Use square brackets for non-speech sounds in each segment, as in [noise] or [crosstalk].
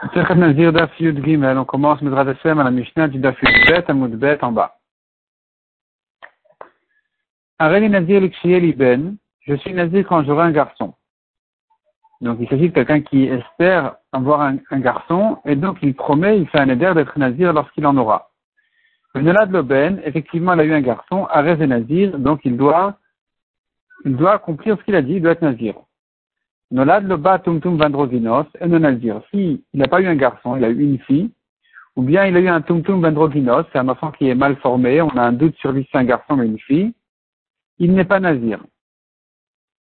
On commence Midrash Hashem à la Mishnah du Daf Bet, à Bet en bas. Areli Nazir Ben, je suis Nazir quand j'aurai un garçon. Donc il s'agit de quelqu'un qui espère avoir un, garçon, et donc il promet, il fait un éder d'être Nazir lorsqu'il en aura. Le Nolad Loben, effectivement, il a eu un garçon, Arez et Nazir, donc il doit, il doit accomplir ce qu'il a dit, il doit être Nazir. Nolad le ba tumtum vandroginos et non Si il n'a pas eu un garçon, il a eu une fille, ou bien il a eu un tumtum vandroginos, c'est un enfant qui est mal formé, on a un doute sur lui c'est un garçon ou une fille, il n'est pas nazir.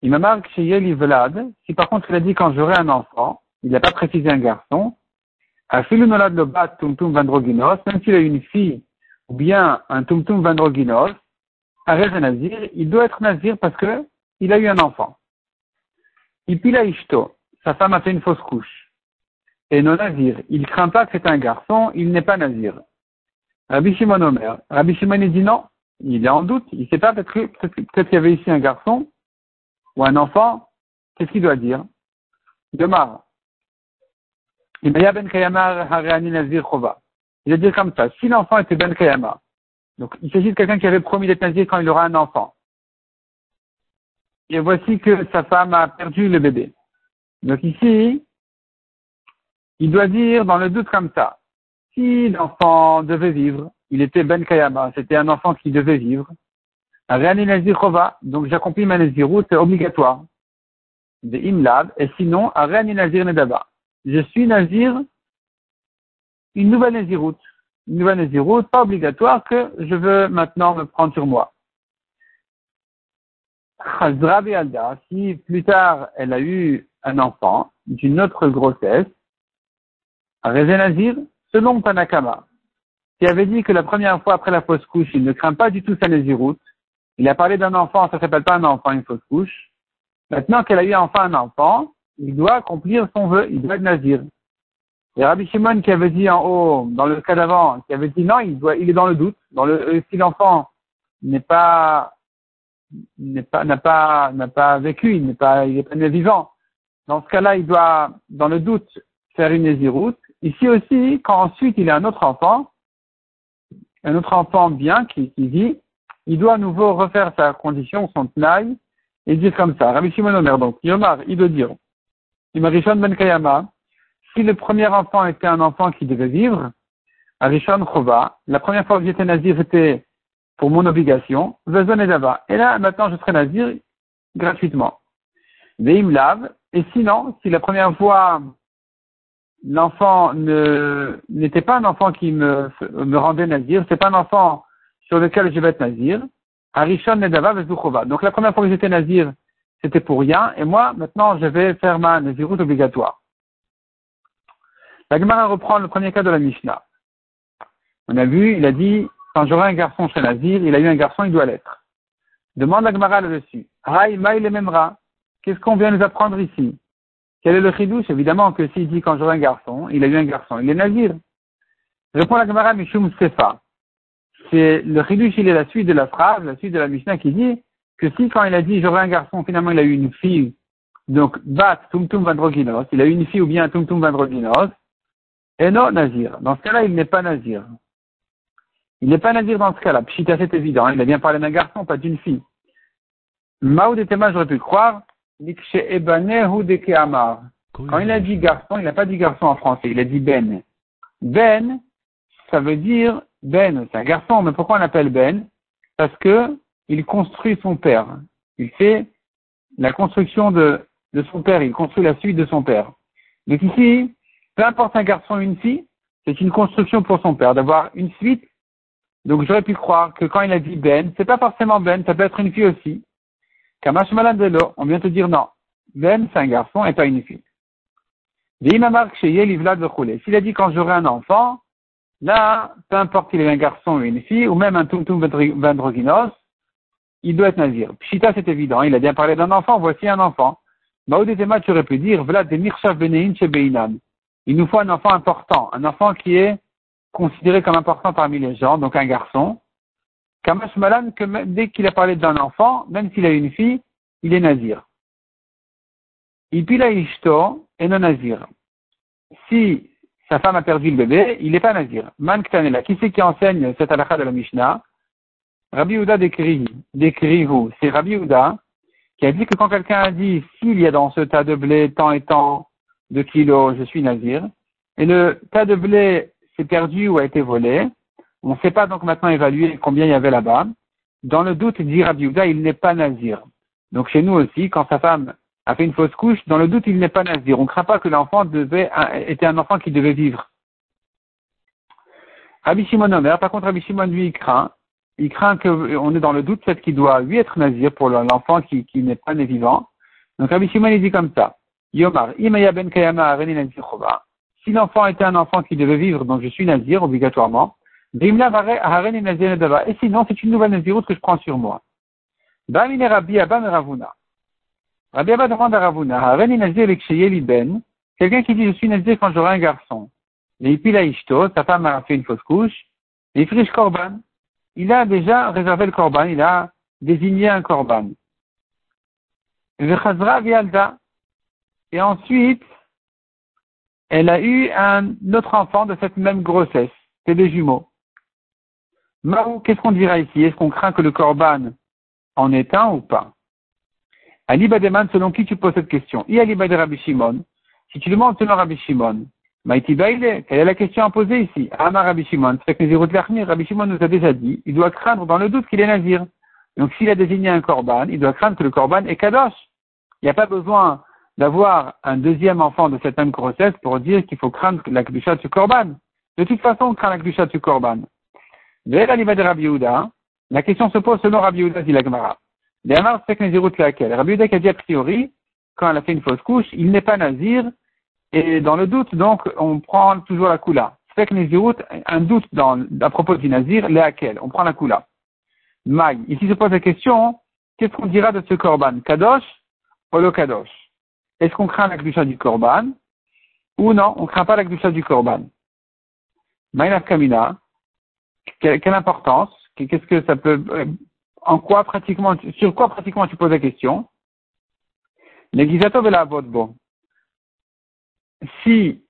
Il me marque chez Yeli Vlad, si par contre il a dit quand j'aurai un enfant, il n'a pas précisé un garçon, à nolad le ba tumtum vandroginos, même s'il a eu une fille, ou bien un tumtum vandroginos, à nazir, il doit être nazir parce que il a eu un enfant. Ipila Ishto, sa femme a fait une fausse couche. Et non nazir, il craint pas que c'est un garçon, il n'est pas nazir. Rabbi Shimon Omer, Rabbi Shimon dit non, il est en doute, il ne sait pas, peut-être peut qu'il y avait ici un garçon ou un enfant, qu'est-ce qu'il doit dire? Demar. Il ben Il va dire comme ça, si l'enfant était Ben Kayama, donc il s'agit de quelqu'un qui avait promis d'être nazir quand il aura un enfant et voici que sa femme a perdu le bébé. Donc ici, il doit dire dans le doute comme ça, si l'enfant devait vivre, il était Ben Kayama, c'était un enfant qui devait vivre, donc j'accomplis ma c'est obligatoire. De Imlab, et sinon, Nazir Nedaba. Je suis Nazir, une nouvelle Nazirout. Une nouvelle Nazirout, pas obligatoire, que je veux maintenant me prendre sur moi si plus tard elle a eu un enfant d'une autre grossesse, Nazir, selon Panakama, qui avait dit que la première fois après la fausse couche, il ne craint pas du tout sa Naziroute, il a parlé d'un enfant, ça s'appelle pas un enfant, une fausse couche. Maintenant qu'elle a eu enfin un enfant, il doit accomplir son vœu, il doit être Nazir. Et Rabbi Shimon qui avait dit en haut, dans le cas d'avant, qui avait dit non, il doit, il est dans le doute, dans le, si l'enfant n'est pas n'est pas, n'a pas, n'a pas vécu, il n'est pas, il est pas né vivant. Dans ce cas-là, il doit, dans le doute, faire une nésiroute. Ici aussi, quand ensuite il a un autre enfant, un autre enfant bien qui, vit, il doit à nouveau refaire sa condition, son tnaï, et dire comme ça. Rabbi Shimon donc, Yomar, il doit dire, Imarishon Ben Kayama, si le premier enfant était un enfant qui devait vivre, Arishon Chova, la première fois que j'étais nazir, c'était pour mon obligation, et là, maintenant, je serai nazir gratuitement. Veim lave, et sinon, si la première fois, l'enfant n'était pas un enfant qui me, me rendait nazir, c'est pas un enfant sur lequel je vais être nazir, Arishon Nedava Vezuchova. Donc la première fois que j'étais nazir, c'était pour rien, et moi, maintenant, je vais faire ma naziroute obligatoire. La Gemara reprend le premier cas de la Mishnah. On a vu, il a dit, quand j'aurai un garçon chez Nazir, il a eu un garçon, il doit l'être. Demande la Gemara là-dessus. Qu'est-ce qu'on vient nous apprendre ici? Quel est le chidouche? Évidemment que s'il dit quand j'aurai un garçon, il a eu un garçon, il est Nazir. Répond la Gemara Mishum Sefa. C'est le chidouche, il est la suite de la phrase, la suite de la Mishnah qui dit que si quand il a dit j'aurai un garçon, finalement il a eu une fille, donc bat tumtum vandroginos, il a eu une fille ou bien tumtum vandroginos, et non Nazir. Dans ce cas-là, il n'est pas Nazir. Il n'est pas nazir dans ce cas-là. Pshita, c'est évident. Hein. Il a bien parlé d'un garçon, pas d'une fille. Maoud et Tema, j'aurais pu croire. Quand il a dit garçon, il n'a pas dit garçon en français, il a dit ben. Ben, ça veut dire ben, c'est un garçon, mais pourquoi on l'appelle ben? Parce que il construit son père. Il fait la construction de, de son père, il construit la suite de son père. Donc ici, peu importe un garçon ou une fille, c'est une construction pour son père, d'avoir une suite donc j'aurais pu croire que quand il a dit Ben, c'est pas forcément Ben, ça peut être une fille aussi. Kamash Malandelo, on vient te dire non. Ben, c'est un garçon et pas une fille. S'il a dit quand j'aurai un enfant, là, peu importe qu'il ait un garçon ou une fille, ou même un Tumtum Vendroginos, il doit être nazir. Pshita, c'est évident, il a bien parlé d'un enfant, voici un enfant. Maoudetema, tu aurais pu dire, Vlad de Il nous faut un enfant important, un enfant qui est considéré comme important parmi les gens, donc un garçon. Kamash Malan, que dès qu'il a parlé d'un enfant, même s'il a une fille, il est nazir. Ipila Ishto est non nazir. Si sa femme a perdu le bébé, il n'est pas nazir. Man Ktanela, qui c'est qui enseigne cette halakha de la Mishnah? Rabbi Uda décrit, décrit vous, c'est Rabbi Uda qui a dit que quand quelqu'un a dit s'il y a dans ce tas de blé tant et tant de kilos, je suis nazir, et le tas de blé s'est perdu ou a été volé, on ne sait pas donc maintenant évaluer combien il y avait là-bas. Dans le doute, dit Rabbi il n'est pas nazir. Donc chez nous aussi, quand sa femme a fait une fausse couche, dans le doute, il n'est pas nazir. On ne craint pas que l'enfant devait, était un enfant qui devait vivre. Rabbi Shimon Omer, par contre, Rabbi Shimon, lui, il craint. Il craint qu'on est dans le doute, peut-être qu'il doit, lui, être nazir pour l'enfant qui, qui n'est pas né vivant. Donc Rabbi Shimon, il dit comme ça. Yomar, ben Kayama Si l'enfant était un enfant qui devait vivre, donc je suis nazir, obligatoirement. Et sinon, c'est une nouvelle naziroute que je prends sur moi. Ravuna. Rabbi Abba demande à Ravuna, Nazir Ben, quelqu'un qui dit je suis Nazir quand j'aurai un garçon. Et puis Ishto, sa femme a fait une fausse couche, et friche Korban. Il a déjà réservé le Korban, il a désigné un Korban. Et ensuite, elle a eu un autre enfant de cette même grossesse. C'est des jumeaux. Marou, qu'est-ce qu'on dira ici? Est-ce qu'on craint que le Korban en est un ou pas? Ali Bademan, selon qui tu poses cette question? I Ali Rabbi Shimon. Si tu demandes selon Rabbi Shimon, Maïti Baile, quelle est la question à poser ici? Amar Rabbi Shimon, c'est que Rabbi Shimon nous a déjà dit, il doit craindre dans le doute qu'il est nazir. Donc s'il a désigné un korban, il doit craindre que le korban est kadosh. Il n'y a pas besoin d'avoir un deuxième enfant de cette même grossesse pour dire qu'il faut craindre la kdusha du korban. De toute façon, on craint la kdusha du korban. de Rabbi la question se pose selon Rabbi Yehuda, dit la Gemara. Rabbi Yehuda qui a dit a priori, quand elle a fait une fausse couche, il n'est pas nazir, et dans le doute, donc, on prend toujours la kula. Nezirut, un doute dans, à propos du nazir, laquelle? On prend la kula. Mag, ici se pose la question, qu'est-ce qu'on dira de ce korban? Kadosh ou le kadosh? Est-ce qu'on craint la du korban ou non, on ne craint pas la du korban? Maïnaf Kamina, quelle importance? Qu'est-ce que ça peut euh, en quoi pratiquement, sur quoi pratiquement tu poses la question? La bon. Si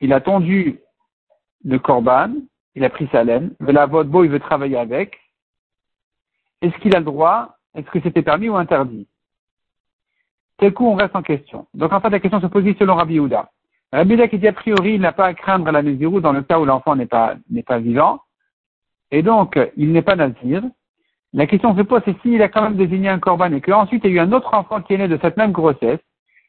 il a tondu le corban, il a pris sa laine, la beau, il veut travailler avec, est-ce qu'il a le droit? Est-ce que c'était permis ou interdit? Quel coup on reste en question. Donc en fait la question se pose selon Rabbi Yehuda. Rabbi Yehuda qui dit a priori il n'a pas à craindre la mesure dans le cas où l'enfant n'est pas, n'est pas vivant, et donc il n'est pas nazir, la question se pose, c'est s'il a quand même désigné un corban et qu'ensuite il y a eu un autre enfant qui est né de cette même grossesse,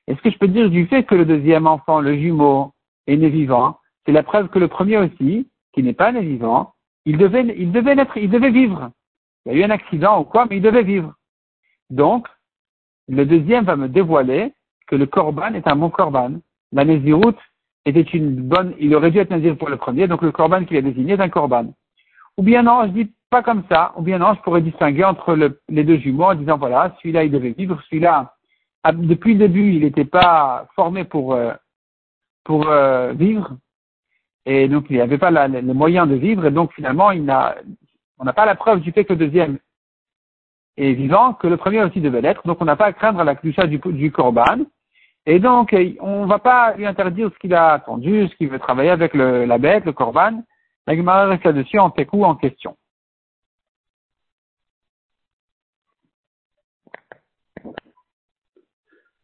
est-ce que je peux dire du fait que le deuxième enfant, le jumeau, est né vivant, c'est la preuve que le premier aussi, qui n'est pas né vivant, il devait, il devait naître, il devait vivre. Il y a eu un accident ou quoi, mais il devait vivre. Donc, le deuxième va me dévoiler que le corban est un bon corban. La Néziroute était une bonne, il aurait dû être nazir pour le premier, donc le corban qu'il a désigné est un corban. Ou bien non, je dis pas comme ça, ou bien non, je pourrais distinguer entre les deux jumeaux en disant voilà, celui-là il devait vivre, celui-là, depuis le début, il n'était pas formé pour, euh, pour euh, vivre, et donc il n'avait pas les moyens de vivre, et donc finalement, il on n'a pas la preuve du fait que le deuxième est vivant, que le premier aussi devait l'être, donc on n'a pas à craindre la cloucha du, du korban, et donc on ne va pas lui interdire ce qu'il a attendu, ce qu'il veut travailler avec la bête, le korban, la Gemara reste là-dessus en ou en question.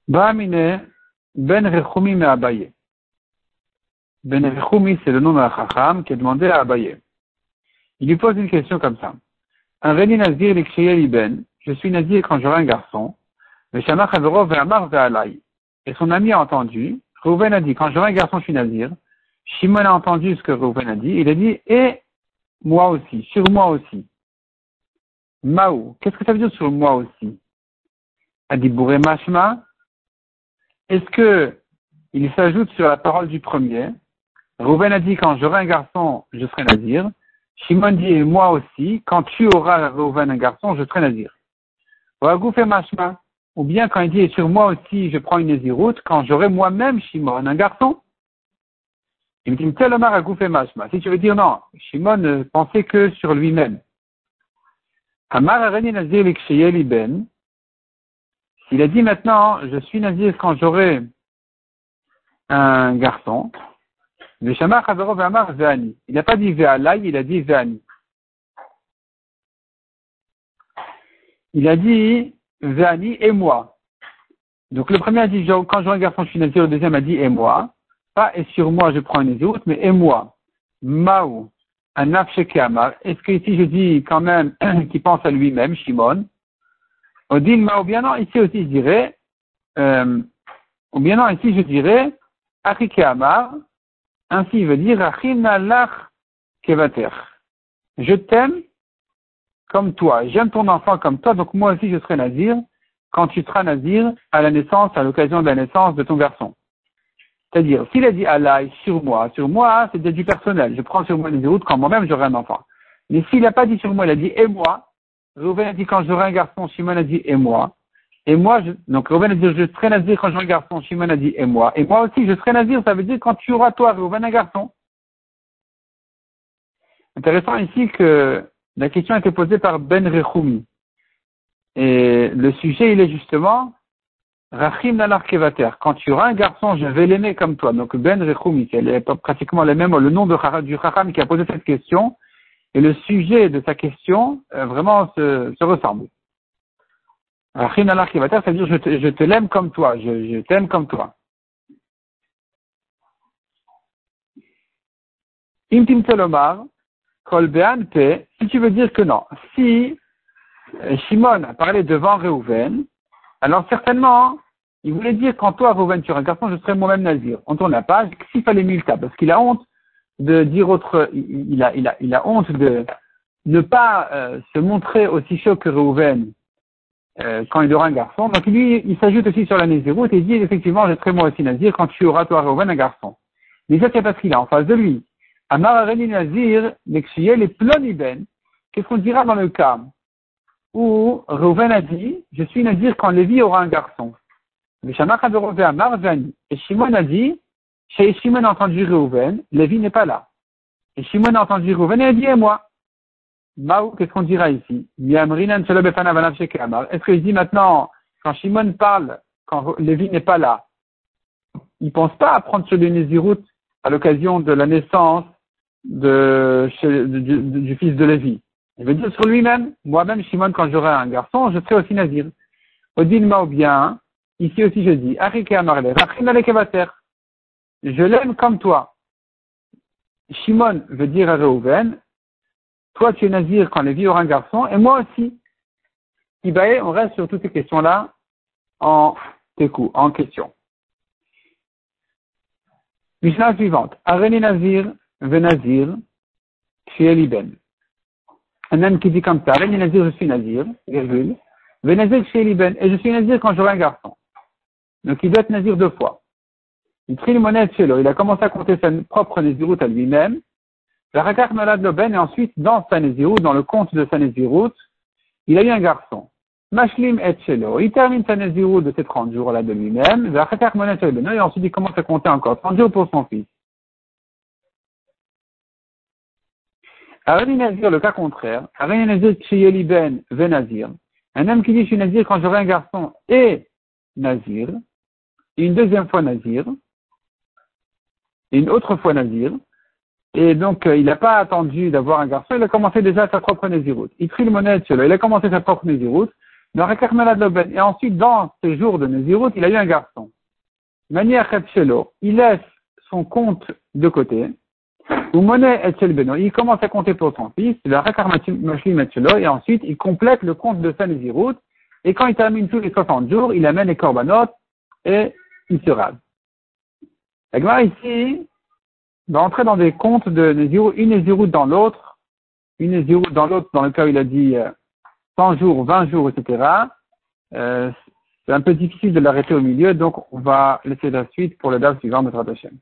Ba'amine ben Rechumi me Abaye. Ben Rechumi, c'est le nom de la Chacham qui a demandé à Abaye. Il lui pose une question comme ça. Nazir ben, je suis Nazir quand j'aurai un garçon. Le Shamach Averov Ve'amar Ve'alai. Et son ami a entendu, Reuven a dit, quand j'aurai un garçon, je suis Nazir. Shimon a entendu ce que Reuven a dit. Il a dit, et moi aussi, sur moi aussi. Maou, qu'est-ce que ça veut dire sur moi aussi? A dit Mashma. Est-ce que il s'ajoute sur la parole du premier Reuven a dit, quand j'aurai un garçon, je serai nazir. Shimon dit, et moi aussi, quand tu auras Reuven un garçon, je serai nazir. Ou bien quand il dit, et sur moi aussi, je prends une naziroute, quand j'aurai moi-même, Shimon, un garçon, il me dit, tel Omar a gouffé mashma. Si tu veux dire non, Shimon ne pensait que sur lui-même. Amar areni nazir ben. S'il a dit maintenant, je suis nazir quand j'aurai un garçon, Ve'amar Ve'ani. Il n'a pas dit Ve'alai, il a dit Ve'ani. Il a dit Ve'ani et moi. Donc le premier a dit quand je vois un garçon, je suis nazir. Le deuxième a dit et moi. Pas et sur moi, je prends une nazir, mais et moi. Maou. Un Amar. Est-ce que ici je dis quand même [clears throat] qu'il pense à lui-même, Shimon? Odin Mao, bien non, ici aussi je dirais, euh, ou bien non, ici je dirais, Amar, ainsi il veut dire, Achinalach Kevater. Je t'aime comme toi, j'aime ton enfant comme toi, donc moi aussi je serai nazir quand tu seras nazir à la naissance, à l'occasion de la naissance de ton garçon. C'est-à-dire, s'il a dit Allah sur moi, sur moi, c'est du personnel. Je prends sur moi les routes quand moi-même j'aurai un enfant. Mais s'il n'a pas dit sur moi, il a dit et moi, Reuven a dit quand j'aurai un garçon, Shimon a dit et moi. Et moi, je, donc Reuven a dit je serai nazir quand j'aurai un garçon, Shimon a dit et moi? Et moi aussi, je serai nazir, ça veut dire quand tu auras toi, Reuven, un garçon. Intéressant ici que la question a été posée par Ben Rechoumi. Et le sujet, il est justement Rachim Nalar Kevater. Quand tu auras un garçon, je vais l'aimer comme toi. Donc Ben Rechoumi, c'est pratiquement le même, le nom de, du Chacham qui a posé cette question. Et le sujet de sa question euh, vraiment se, se ressemble. Rachim Nalar Kevater, c'est-à-dire je te, je te l'aime comme toi, je, je t'aime comme toi. Intim Telomar, Kol Pe, si tu veux dire que non, si euh, Shimon a parlé devant Réhouven, alors certainement, il voulait dire quand toi, Réhouven, tu un garçon, je serai moi-même nazir. On tourne la page, s'il fallait milta, parce qu'il a honte de dire autre, il a, il a, il a honte de ne pas euh, se montrer aussi chaud que Réhouven euh, quand il aura un garçon. Donc lui, il s'ajoute aussi sur la Nézirut et dit effectivement, je serai moi aussi nazir quand tu auras toi, Réhouven, un garçon. Mais ça, c'est parce qu'il a en face de lui. Amar Nazir, les ploniben. Qu'est-ce qu'on dira dans le cas où Reuven a dit, je suis Nazir quand Lévi aura un garçon. Et Shimon a dit, chez Shimon a entendu Reuven, Lévi n'est pas là. Et Shimon a entendu Reuven et a dit, et moi? Maou, qu'est-ce qu'on dira ici Est-ce qu'il dit maintenant, quand Shimon parle, quand Lévi n'est pas là, il pense pas à prendre sur le Nézirut à l'occasion de la naissance de, du, du, fils de Lévi? Il veut dire sur lui-même, moi-même, Shimon, quand j'aurai un garçon, je serai aussi nazir. Odin ou bien, ici aussi je dis, je l'aime comme toi. Shimon veut dire à Reuven, toi tu es nazir quand Lévi aura un garçon, et moi aussi. Ibaé, on reste sur toutes ces questions-là en en question. Mishnah suivante. Areni Nazir, Venazir, chez Liben un homme qui dit comme ça, Nazir, je suis Nazir, virgule, Venazir chez Liben, et je suis Nazir quand j'aurai un garçon. Donc il doit être Nazir deux fois. Il trie monnaie chez il a commencé à compter sa propre Naziroute à lui-même, la Rakar Malad Loben, et ensuite, dans sa Naziroute, dans le compte de sa Naziroute, il a eu un garçon. Mashlim et Shelo. Il termine sa Naziroute de ses 30 jours-là de lui-même, la Rakar Malad et ensuite il commence à compter encore 30 jours pour son fils. Arani Nazir, le cas contraire. Ben, Venazir. Un homme qui dit, je suis Nazir quand j'aurai un garçon et Nazir. Une deuxième fois Nazir. Une autre fois Nazir. Et donc, euh, il n'a pas attendu d'avoir un garçon, il a commencé déjà sa propre Naziroute. Il prit le monnaie il a commencé sa propre Naziroute. Et ensuite, dans ces jours de Naziroute, il a eu un garçon. Manière il laisse son compte de côté il commence à compter pour son fils, et ensuite il complète le compte de sa Nézirut, et quand il termine tous les 60 jours, il amène les corbanotes et il se rase. Ici va entrer dans des comptes de Nézirut, une Nézirut dans l'autre, une Nézirut dans l'autre, dans le cas où il a dit 100 euh, jours, 20 jours, etc. Euh, c'est un peu difficile de l'arrêter au milieu, donc on va laisser la suite pour le date suivant de Hashem.